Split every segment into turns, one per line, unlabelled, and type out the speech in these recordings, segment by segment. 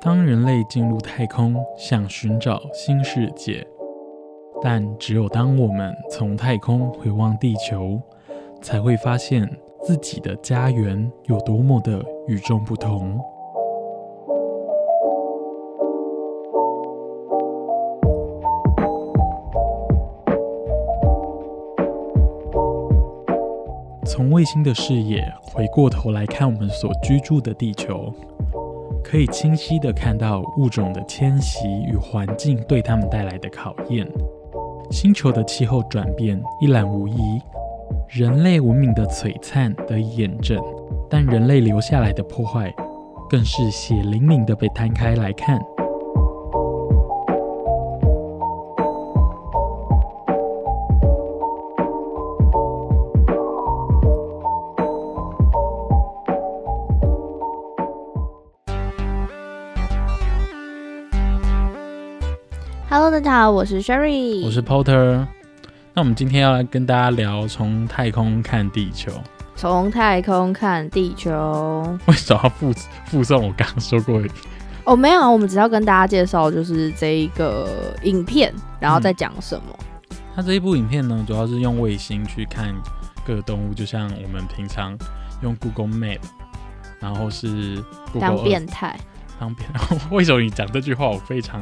当人类进入太空，想寻找新世界，但只有当我们从太空回望地球，才会发现自己的家园有多么的与众不同。从卫星的视野回过头来看我们所居住的地球，可以清晰地看到物种的迁徙与环境对它们带来的考验。星球的气候转变一览无遗，人类文明的璀璨得以验证，但人类留下来的破坏更是血淋淋地被摊开来看。
Hello，大家好，我是 Sherry，
我是 Porter。那我们今天要来跟大家聊从太空看地球。
从太空看地球，
为什么要附附送我刚刚说过的？
哦，没有啊，我们只要跟大家介绍就是这一个影片，然后再讲什么。
它这一部影片呢，主要是用卫星去看各个动物，就像我们平常用 Google Map，然后是 Google
当变态。
方便，为什么你讲这句话，我非常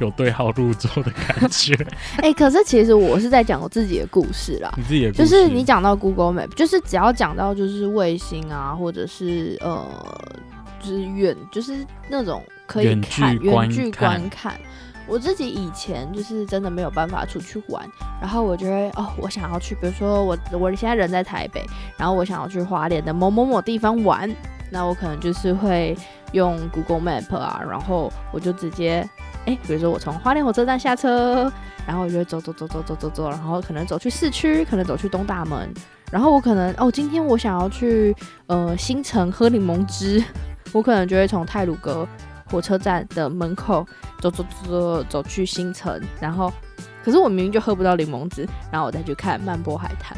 有对号入座的感觉？
哎，可是其实我是在讲我自己的故事啦。
你自己的
就是你讲到 Google Map，就是只要讲到就是卫星啊，或者是呃，就是远，就是那种可以看远距观看。我自己以前就是真的没有办法出去玩，然后我觉得哦，我想要去，比如说我我现在人在台北，然后我想要去华联的某某某地方玩，那我可能就是会。用 Google Map 啊，然后我就直接，哎，比如说我从花莲火车站下车，然后我就走走走走走走走，然后可能走去市区，可能走去东大门，然后我可能哦，今天我想要去呃新城喝柠檬汁，我可能就会从泰鲁阁火车站的门口走走走走去新城，然后可是我明明就喝不到柠檬汁，然后我再去看漫波海滩。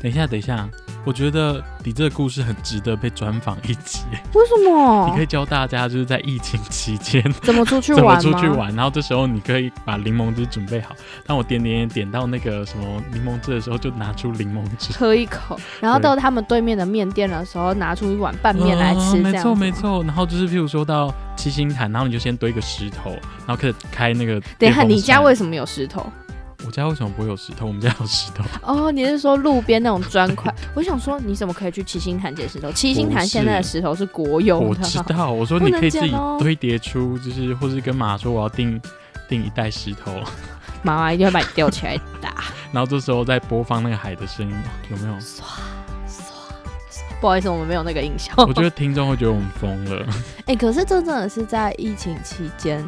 等一下，等一下。我觉得你这个故事很值得被专访一集。
为什么？
你可以教大家就是在疫情期间
怎么出去玩
怎么出去玩？然后这时候你可以把柠檬汁准备好。当我点点点到那个什么柠檬汁的时候，就拿出柠檬汁
喝一口。然后到他们对面的面店的时候，拿出一碗拌面来吃。
没错没错。然后就是譬如说到七星潭，然后你就先堆个石头，然后开始开那个。
等一下，你家为什么有石头？
我家为什么不会有石头？我们家有石头。
哦，你是说路边那种砖块？我想说，你怎么可以去七星潭捡石头？七星潭现在的石头是国有的。
我知道，我说你可以自己堆叠出，就是或是跟马说我要订订一袋石头，
妈妈一定会把你吊起来打。
然后这时候再播放那个海的声音，有没有？
不好意思，我们没有那个印象。
我觉得听众会觉得我们疯了。
哎，可是这真的是在疫情期间。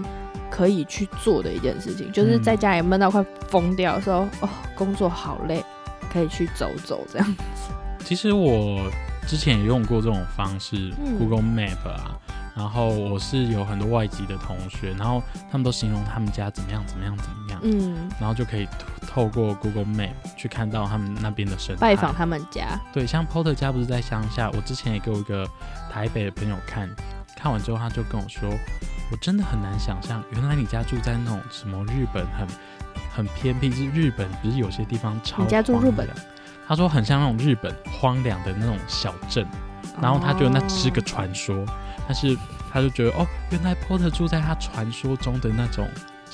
可以去做的一件事情，就是在家里闷到快疯掉的时候，哦，工作好累，可以去走走这样子。
其实我之前也用过这种方式，Google Map 啊，然后我是有很多外籍的同学，然后他们都形容他们家怎么样怎么样怎么样，嗯，然后就可以透过 Google Map 去看到他们那边的生态，
拜访他们家。
对，像 Porter 家不是在乡下，我之前也给我一个台北的朋友看，看完之后他就跟我说。我真的很难想象，原来你家住在那种什么日本很很偏僻，是日本不是有些地方超。
你家住日本？
他说很像那种日本荒凉的那种小镇，然后他觉得那只是个传说，但是他就觉得哦，原来 Porter 住在他传说中的那种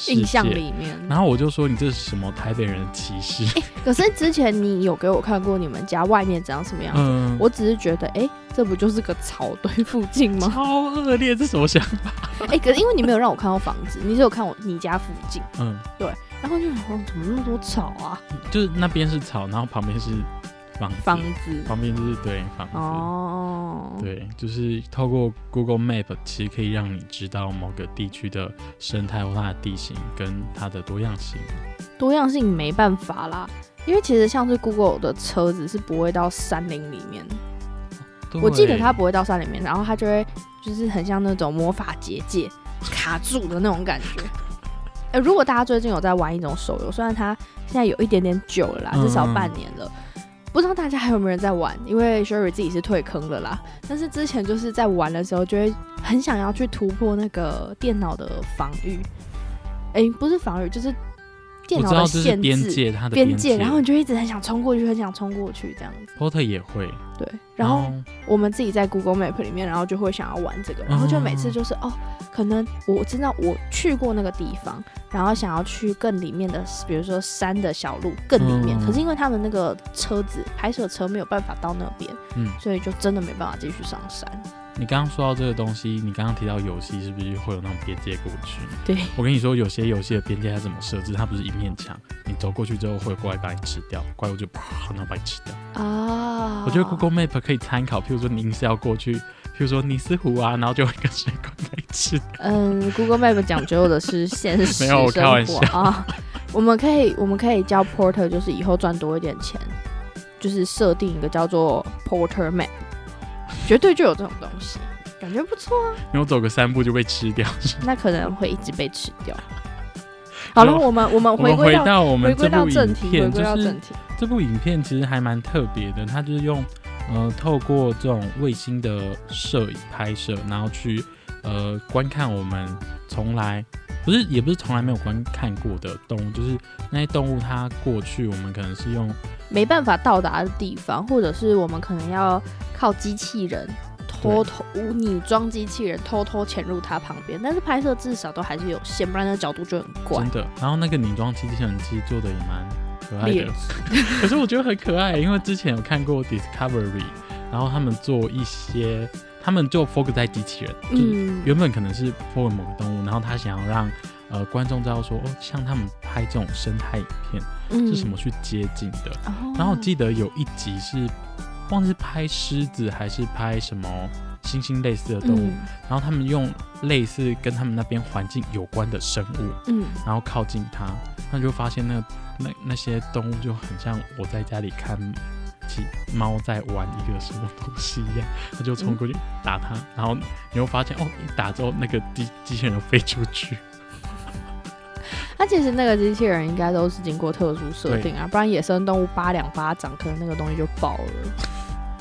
印象里面。
然后我就说你这是什么台北人的歧视？
可是之前你有给我看过你们家外面长什么样子？我只是觉得，哎，这不就是个草堆附近吗？
超恶劣，这什么想法？
哎，可是因为你没有让我看到房子，你只有看我你家附近。嗯，对。然后就想，怎么那么多草啊？
就是那边是草，然后旁边是。房
房子
旁边就是对房子哦，对，就是透过 Google Map，其实可以让你知道某个地区的生态或它的地形跟它的多样性。
多样性没办法啦，因为其实像是 Google 的车子是不会到山林里面，我记得它不会到山里面，然后它就会就是很像那种魔法结界卡住的那种感觉。哎，如果大家最近有在玩一种手游，虽然它现在有一点点久了啦，至少半年了。不知道大家还有没有人在玩？因为 Sherry 自己是退坑了啦。但是之前就是在玩的时候，就会很想要去突破那个电脑的防御。哎，不是防御，就是。电脑的限制，
边界，它的边界，
然后你就一直很想冲过去，很想冲过去这样子。
Porter 也会，
对。然后我们自己在 Google Map 里面，然后就会想要玩这个，然后就每次就是哦，可能我知道我去过那个地方，然后想要去更里面的，比如说山的小路更里面，可是因为他们那个车子拍摄车没有办法到那边，嗯，所以就真的没办法继续上山。
你刚刚说到这个东西，你刚刚提到游戏是不是会有那种边界过去？
对，
我跟你说，有些游戏的边界它怎么设置？它不是一面墙，你走过去之后会过来把你吃掉，怪物就啪，然后把你吃掉。啊，我觉得 Google Map 可以参考，譬如说您是要过去，譬如说尼斯湖啊，然后就会跟水怪把你吃。
嗯，Google Map 讲究的是现实，
没有我开玩笑啊。
我们可以，我们可以教 Porter，就是以后赚多一点钱，就是设定一个叫做 Porter Map，绝对就有这种东西。感觉不错啊！
因为我走个三步就被吃掉，
那可能会一直被吃掉。好了，我们我们回
归到我们
回归
到正
题，回归到正题
这部影片其实还蛮特别的，它就是用呃透过这种卫星的摄影拍摄，然后去呃观看我们从来不是也不是从来没有观看过的动物，就是那些动物它过去我们可能是用
没办法到达的地方，或者是我们可能要靠机器人。偷偷拟装机器人偷偷潜入它旁边，但是拍摄至少都还是有限，不然那角度就很怪。
真的，然后那个拟装机器人其实做的也蛮可爱的，可是我觉得很可爱，因为之前有看过 Discovery，然后他们做一些，他们就 focus 在机器人，嗯，原本可能是 focus 某个动物，然后他想要让呃观众知道说，哦，像他们拍这种生态影片是什么去接近的，然后我记得有一集是。忘记是拍狮子还是拍什么猩猩类似的动物，然后他们用类似跟他们那边环境有关的生物，嗯，然后靠近它，那就发现那那那些动物就很像我在家里看起猫在玩一个什么东西一样，它就冲过去打它，然后你会发现哦，一打之后那个机机器人就飞出去。
它其实那个机器人应该都是经过特殊设定啊，不然野生动物扒两巴掌，可能那个东西就爆了。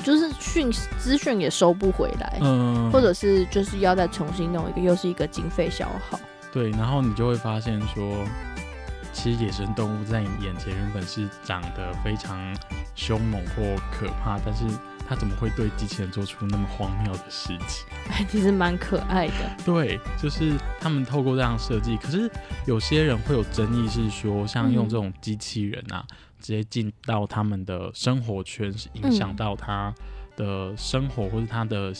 就是讯资讯也收不回来，嗯，或者是就是要再重新弄一个，又是一个经费消耗。
对，然后你就会发现说，其实野生动物在你眼前原本是长得非常凶猛或可怕，但是它怎么会对机器人做出那么荒谬的事情？
其实蛮可爱的。
对，就是他们透过这样设计，可是有些人会有争议，是说像用这种机器人啊。直接进到他们的生活圈，是影响到他的生活或者他的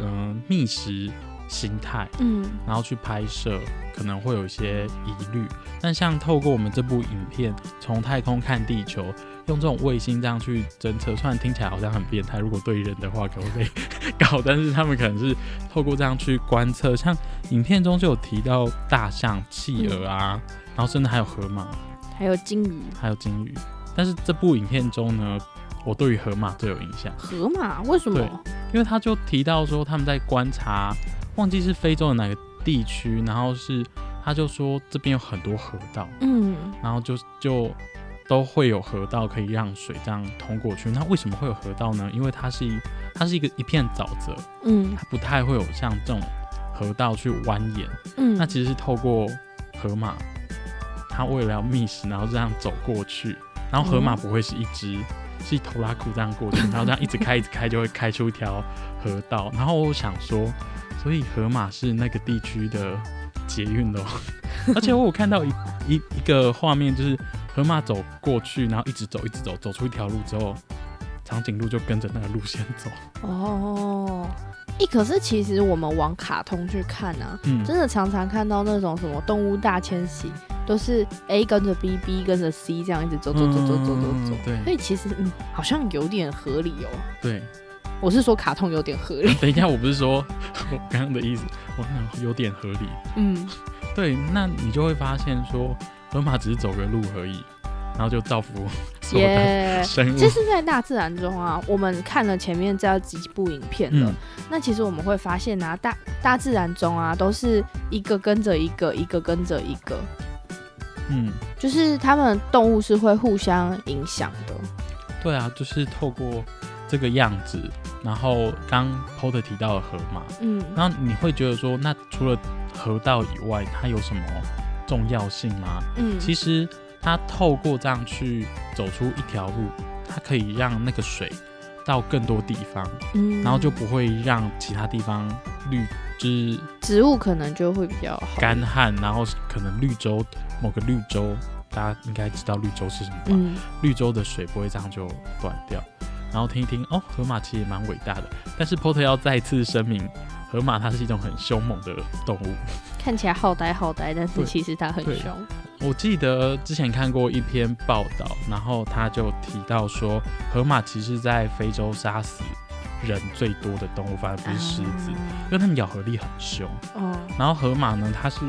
嗯觅食心态，嗯，然后去拍摄可能会有一些疑虑。但像透过我们这部影片，从太空看地球，用这种卫星这样去侦测，虽然听起来好像很变态，如果对人的话可能会被 搞，但是他们可能是透过这样去观测，像影片中就有提到大象、企鹅啊，然后甚至还有河马，
还有鲸鱼，
还有鲸鱼。但是这部影片中呢，我对于河马最有印象。
河马为什么？
因为他就提到说他们在观察，忘记是非洲的哪个地区，然后是他就说这边有很多河道，嗯，然后就就都会有河道可以让水这样通过去。那为什么会有河道呢？因为它是它是一个一片沼泽，嗯，它不太会有像这种河道去蜿蜒，嗯，那其实是透过河马，它为了要觅食，然后这样走过去。然后河马不会是一只，是一头拉裤这样过去，然后这样一直开一直开，就会开出一条河道。然后我想说，所以河马是那个地区的捷运咯。而且我有看到一一一个画面，就是河马走过去，然后一直走，一直走，走出一条路之后，长颈鹿就跟着那个路线走。
哦，一可是其实我们往卡通去看啊，嗯，真的常常看到那种什么动物大迁徙，都是 A 跟着 B，B 跟着 C 这样一直走走走走走走走。
对，
所以其实嗯，好像有点合理哦。
对。
我是说卡通有点合理。
等一下，我不是说 我刚刚的意思，我想有点合理。嗯，对，那你就会发现说，河马只是走个路而已，然后就造福所有的生物。
其实，在大自然中啊，我们看了前面这几部影片了，那其实我们会发现啊，大大自然中啊，都是一个跟着一个，一个跟着一个。嗯，就是他们动物是会互相影响的。
对啊，就是透过这个样子。然后刚 Porter 提到了河马，嗯，然后你会觉得说，那除了河道以外，它有什么重要性吗？嗯，其实它透过这样去走出一条路，它可以让那个水到更多地方，嗯，然后就不会让其他地方绿植
植物可能就会比较好
干旱，然后可能绿洲某个绿洲，大家应该知道绿洲是什么吧？嗯，绿洲的水不会这样就断掉。然后听一听哦，河马其实也蛮伟大的，但是 Porter 要再次声明，河马它是一种很凶猛的动物，
看起来好呆好呆，但是其实它很凶。
我记得之前看过一篇报道，然后他就提到说，河马其实在非洲杀死人最多的动物，反而不是狮子，因为它们咬合力很凶。哦。然后河马呢，它是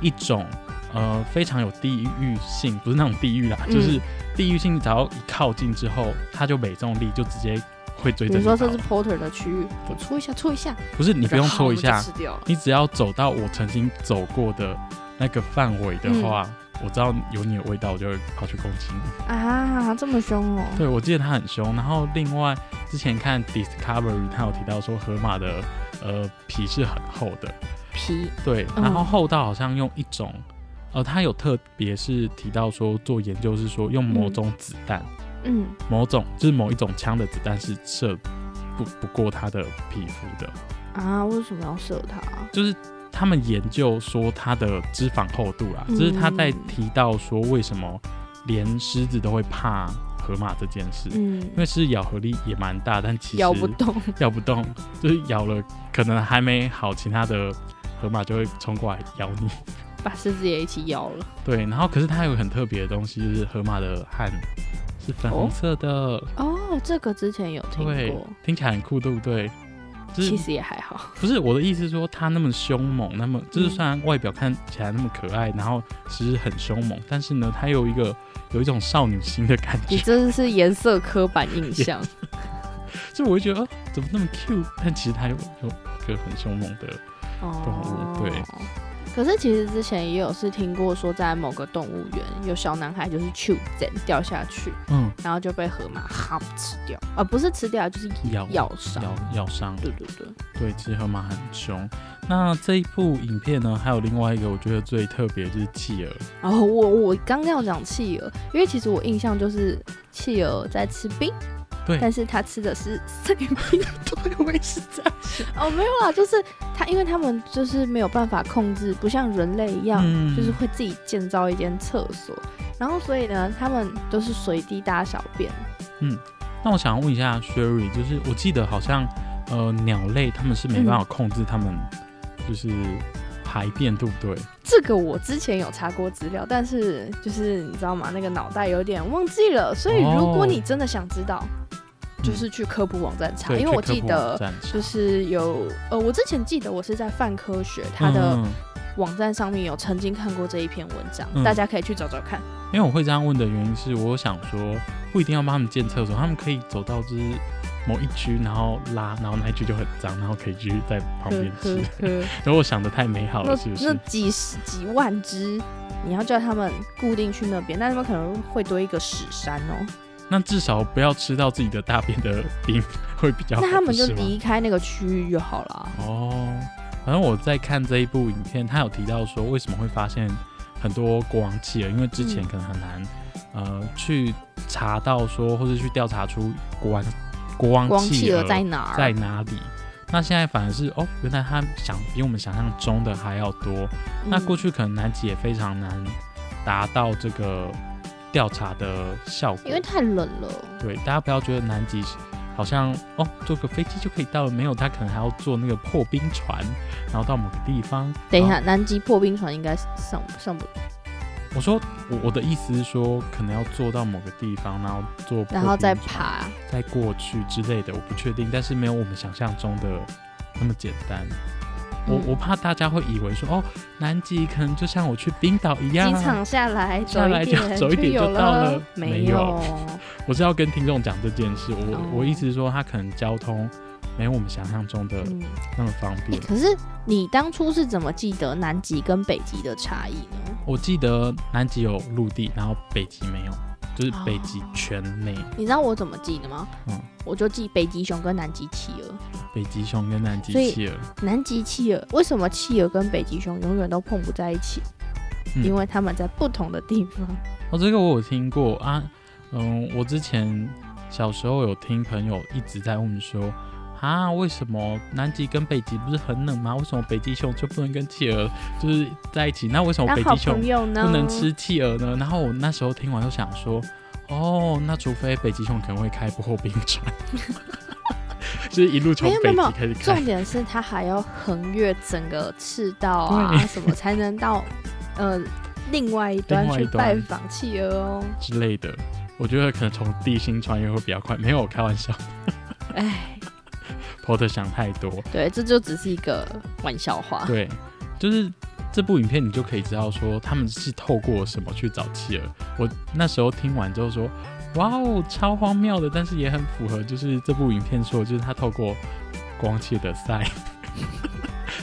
一种呃非常有地域性，不是那种地域啦，就是。地域性只要一靠近之后，它就没重力，就直接会追着
你。说这是 Porter 的区域，我搓一下，搓一下。
不是你不用戳一下，你只要走到我曾经走过的那个范围的话，我知道有你的味道，我就会跑去攻击
你。啊，这么凶哦！
对，我记得他很凶。然后另外之前看 Discovery，他有提到说河马的呃皮是很厚的
皮，
对，然后厚到好像用一种。呃，他有特别是提到说做研究是说用某种子弹，嗯，某种就是某一种枪的子弹是射不不过他的皮肤的
啊？为什么要射他？
就是他们研究说它的脂肪厚度啦，就是他在提到说为什么连狮子都会怕河马这件事，嗯，因为狮子咬合力也蛮大，但其实
咬不动，
咬不动，就是咬了可能还没好，其他的河马就会冲过来咬你。
把狮子也一起咬了。
对，然后可是它有很特别的东西，就是河马的汗是粉红色的。
哦，这个之前有听过，
听起来很酷，对不对？
其实也还好。
不是我的意思，是说他那么凶猛，那么就是虽然外表看起来那么可爱，然后其实很凶猛，但是呢，他有一个有一种少女心的感觉。
你真的是颜色刻板印象。
就我会觉得，怎么那么 Q？但其实他有有一个很凶猛的动物，对。
可是其实之前也有是听过说，在某个动物园有小男孩就是去捡掉下去，嗯，然后就被河马哈吃掉，而不是吃掉就是咬咬伤，
咬咬伤。
对对对，
对，其实河马很凶。那这一部影片呢，还有另外一个我觉得最特别就是企鹅。
哦，我我刚要讲企鹅，因为其实我印象就是企鹅在吃冰。
对，
但是他吃的是碎冰，
对，我也是这样
哦，没有啦，就是他，因为他们就是没有办法控制，不像人类一样，就是会自己建造一间厕所，然后所以呢，他们都是随地大小便。
嗯，那我想问一下 Sherry，就是我记得好像呃鸟类他们是没办法控制他们就是排便，对不对？
这个我之前有查过资料，但是就是你知道吗？那个脑袋有点忘记了，所以如果你真的想知道。就是去科普网站查，因为我记得就是有呃，我之前记得我是在泛科学它的网站上面有曾经看过这一篇文章，大家可以去找找看。
因为我会这样问的原因是，我想说不一定要帮他们建厕所，他们可以走到就是某一区，然后拉，然后那一区就很脏，然后可以继续在旁边吃。然后我想的太美好了，是不是？
那几十几万只，你要叫他们固定去那边，那他们可能会堆一个屎山哦。
那至少不要吃到自己的大便的冰会比较。
那他们就离开那个区域就好了。哦，
反正我在看这一部影片，他有提到说为什么会发现很多国王企鹅，因为之前可能很难呃去查到说或者去调查出国王国王企鹅
在哪
在哪里。那现在反而是哦，原来他想比我们想象中的还要多。那过去可能南极也非常难达到这个调查的效果，
因为太冷了。
对，大家不要觉得南极好像哦，坐个飞机就可以到了，没有，他可能还要坐那个破冰船，然后到某个地方。
等一下，南极破冰船应该上上不？
我说我我的意思是说，可能要坐到某个地方，然后坐，
然后再爬，
再过去之类的，我不确定。但是没有我们想象中的那么简单。我我怕大家会以为说，哦，南极可能就像我去冰岛一样，
机场下来
下来就走一点就到了。
没有，
我是要跟听众讲这件事。我我意思是说，他可能交通。没有我们想象中的那么方便。
可是你当初是怎么记得南极跟北极的差异呢？
我记得南极有陆地，然后北极没有，就是北极圈内。
你知道我怎么记的吗？嗯，我就记北极熊跟南极企鹅。
北极熊跟南极企鹅。
南极企鹅为什么企鹅跟北极熊永远都碰不在一起？因为他们在不同的地方。
哦，这个我有听过啊。嗯，我之前小时候有听朋友一直在问说。啊，为什么南极跟北极不是很冷吗？为什么北极熊就不能跟企鹅就是在一起？那为什么北极熊不能吃企鹅呢？然后我那时候听完就想说，哦，那除非北极熊可能会开破冰船，就是一路从北极开始开。
重点是它还要横越整个赤道啊什么，才能到呃另外一端去拜访企鹅哦
之类的。我觉得可能从地心穿越会比较快，没有我开玩笑。哎。或者想太多，
对，这就只是一个玩笑话。
对，就是这部影片，你就可以知道说他们是透过什么去找妻儿。我那时候听完之后说，哇哦，超荒谬的，但是也很符合，就是这部影片说，就是他透过光切的 赛。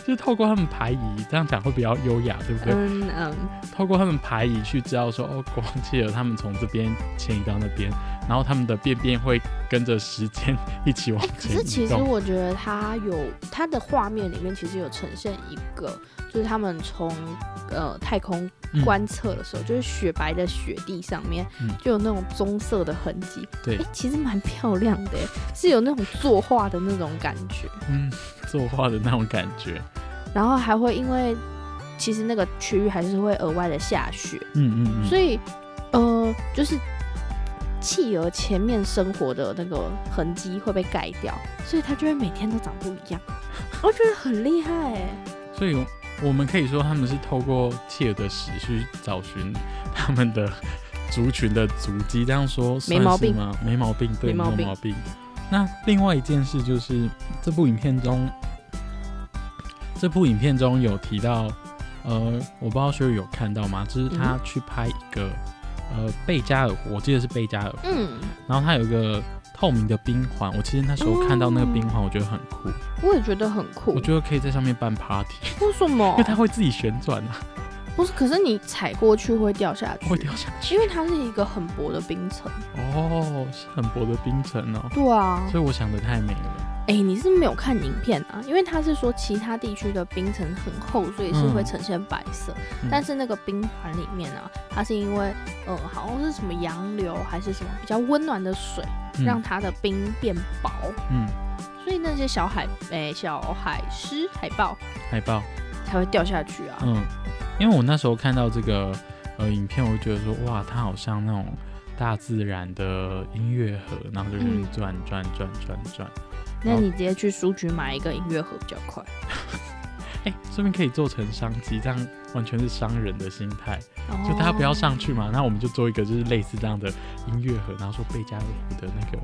就是透过他们排遗，这样讲会比较优雅，对不对？嗯嗯。透过他们排遗去知道说，哦，光企鹅他们从这边迁移到那边，然后他们的便便会跟着时间一起往前
可是其实我觉得它有它的画面里面其实有呈现一个，就是他们从呃太空观测的时候，就是雪白的雪地上面就有那种棕色的痕迹。
对，
其实蛮漂亮的，是有那种作画的那种感觉。嗯。
作画的那种感觉，
然后还会因为其实那个区域还是会额外的下雪，嗯嗯，所以呃，就是企鹅前面生活的那个痕迹会被盖掉，所以它就会每天都长不一样，我觉得很厉害哎。
所以我们可以说他们是透过企鹅的屎去找寻他们的族群的足迹，这样说
没毛病
吗？没毛病，对，
没
毛病。那另外一件事就是这部影片中，这部影片中有提到，呃，我不知道学友有看到吗？就是他去拍一个呃贝加尔湖，我记得是贝加尔湖，嗯，然后他有一个透明的冰环，我其实那时候看到那个冰环，我觉得很酷，
我也觉得很酷，
我觉得可以在上面办 party，
为什么？
因为它会自己旋转啊。
不是，可是你踩过去会掉下去，
会掉下去，
因为它是一个很薄的冰层。
哦，是很薄的冰层哦。
对啊，
所以我想的太美了。
哎，你是没有看影片啊？因为他是说其他地区的冰层很厚，所以是会呈现白色。但是那个冰环里面啊，它是因为呃，好像是什么洋流还是什么比较温暖的水，让它的冰变薄。嗯，所以那些小海哎，小海狮、海豹、
海豹
才会掉下去啊。嗯。
因为我那时候看到这个呃影片，我就觉得说哇，它好像那种大自然的音乐盒，然后就转转转转转。
那你直接去书局买一个音乐盒比较快。
哎，顺便可以做成商机，这样完全是商人的心态，就大家不要上去嘛，那我们就做一个就是类似这样的音乐盒，然后说贝加尔湖的那个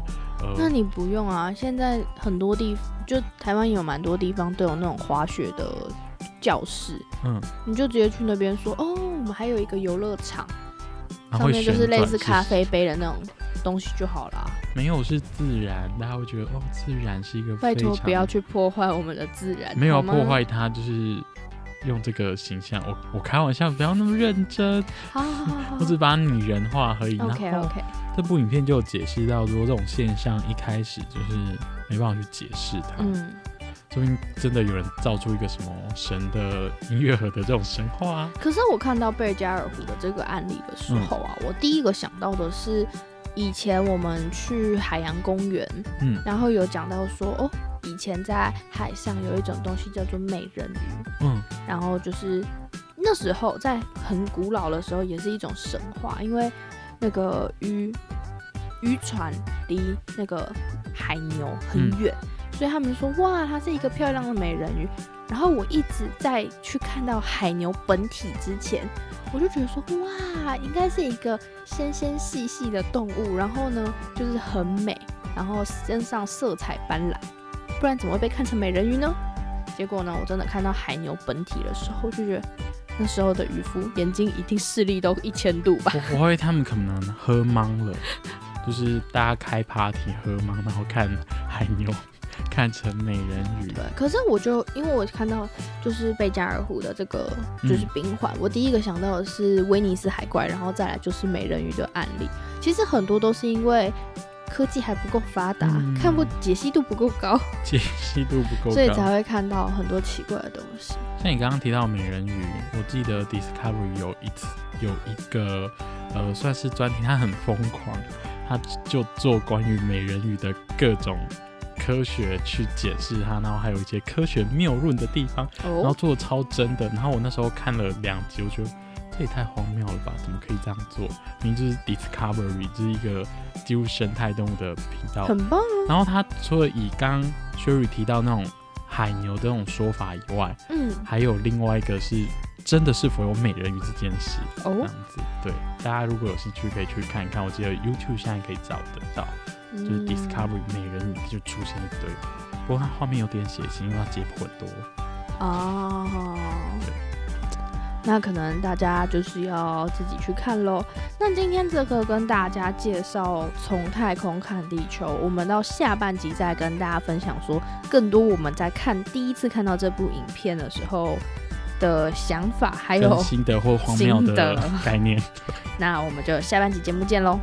呃。
那你不用啊，现在很多地就台湾有蛮多地方都有那种滑雪的。教室，嗯，你就直接去那边说，哦，我们还有一个游乐场，上面就是类似咖啡杯的那种东西就好了。
没有是自然，大家会觉得哦，自然是一个。
拜托不要去破坏我们的自然。
没有破坏它，就是用这个形象。我我开玩笑，不要那么认真。好好好，我只把拟人化而已。
OK OK。
这部影片就有解释到，说这种现象一开始就是没办法去解释它。嗯。说明真的有人造出一个什么神的音乐盒的这种神话。
可是我看到贝加尔湖的这个案例的时候啊，我第一个想到的是以前我们去海洋公园，嗯，然后有讲到说哦，以前在海上有一种东西叫做美人鱼，嗯，然后就是那时候在很古老的时候也是一种神话，因为那个渔渔船离那个海牛很远，所以他们说哇，它是一个漂亮的美人鱼。然后我一直在去看到海牛本体之前，我就觉得说哇，应该是一个纤纤细细的动物，然后呢就是很美，然后身上色彩斑斓。不然怎么会被看成美人鱼呢？结果呢，我真的看到海牛本体的时候，就觉得那时候的渔夫眼睛一定视力都一千度吧。
我我会他们可能喝懵了，就是大家开 party 喝懵，然后看海牛看成美人鱼。
对，可是我就因为我看到就是贝加尔湖的这个就是冰环，我第一个想到的是威尼斯海怪，然后再来就是美人鱼的案例。其实很多都是因为。科技还不够发达，看不解析度不够高，
解析度不够，
所以才会看到很多奇怪的东西。
像你刚刚提到美人鱼，我记得 Discovery 有一次有一个呃算是专题，它很疯狂，它就做关于美人鱼的各种科学去解释它，然后还有一些科学谬论的地方，然后做的超真的。然后我那时候看了两集，我觉得。这也太荒谬了吧！怎么可以这样做？名字是 Discovery，这是一个几乎生态动物的频道，
很棒。
然后它除了以刚 Sherry 提到那种海牛的那种说法以外，嗯，还有另外一个是真的是否有美人鱼这件事，这样子。对，大家如果有兴趣可以去看一看。我记得 YouTube 现在可以找得到，就是 Discovery 美人鱼就出现一堆，不过它画面有点血腥，因为它解剖很多。
哦。那可能大家就是要自己去看喽。那今天这个跟大家介绍从太空看地球，我们到下半集再跟大家分享说更多我们在看第一次看到这部影片的时候的想法，还有
新的或荒谬的概念。
那我们就下半集节目见喽。